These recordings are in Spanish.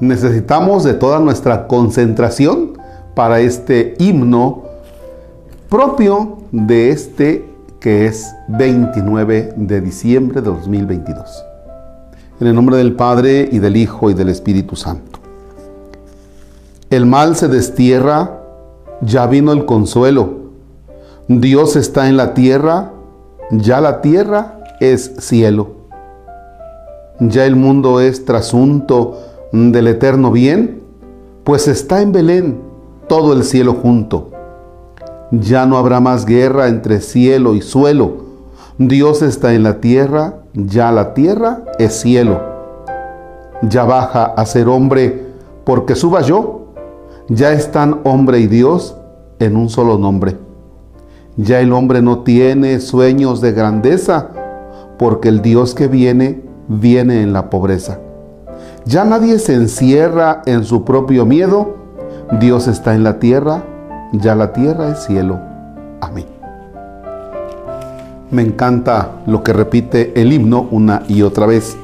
necesitamos de toda nuestra concentración para este himno propio de este que es 29 de diciembre de 2022. En el nombre del Padre y del Hijo y del Espíritu Santo. El mal se destierra, ya vino el consuelo. Dios está en la tierra, ya la tierra es cielo. Ya el mundo es trasunto del eterno bien, pues está en Belén todo el cielo junto. Ya no habrá más guerra entre cielo y suelo. Dios está en la tierra, ya la tierra es cielo. Ya baja a ser hombre, porque suba yo. Ya están hombre y Dios en un solo nombre. Ya el hombre no tiene sueños de grandeza, porque el Dios que viene, viene en la pobreza. Ya nadie se encierra en su propio miedo. Dios está en la tierra, ya la tierra es cielo. Amén. Me encanta lo que repite el himno una y otra vez.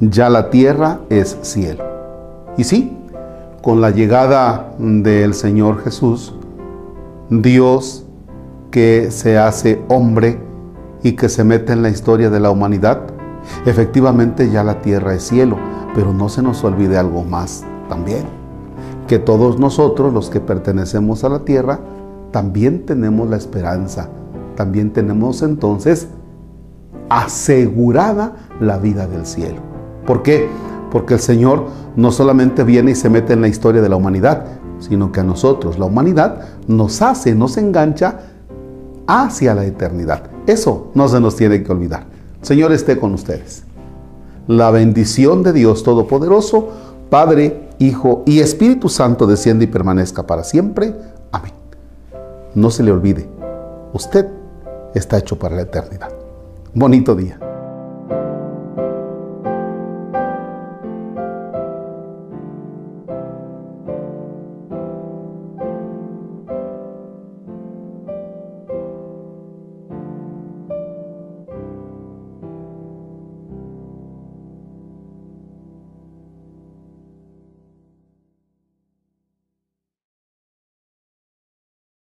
Ya la tierra es cielo. Y sí, con la llegada del Señor Jesús, Dios que se hace hombre y que se mete en la historia de la humanidad, efectivamente ya la tierra es cielo pero no se nos olvide algo más también, que todos nosotros, los que pertenecemos a la tierra, también tenemos la esperanza, también tenemos entonces asegurada la vida del cielo. ¿Por qué? Porque el Señor no solamente viene y se mete en la historia de la humanidad, sino que a nosotros, la humanidad, nos hace, nos engancha hacia la eternidad. Eso no se nos tiene que olvidar. Señor esté con ustedes la bendición de Dios Todopoderoso, Padre, Hijo y Espíritu Santo desciende y permanezca para siempre. Amén. No se le olvide, usted está hecho para la eternidad. Bonito día.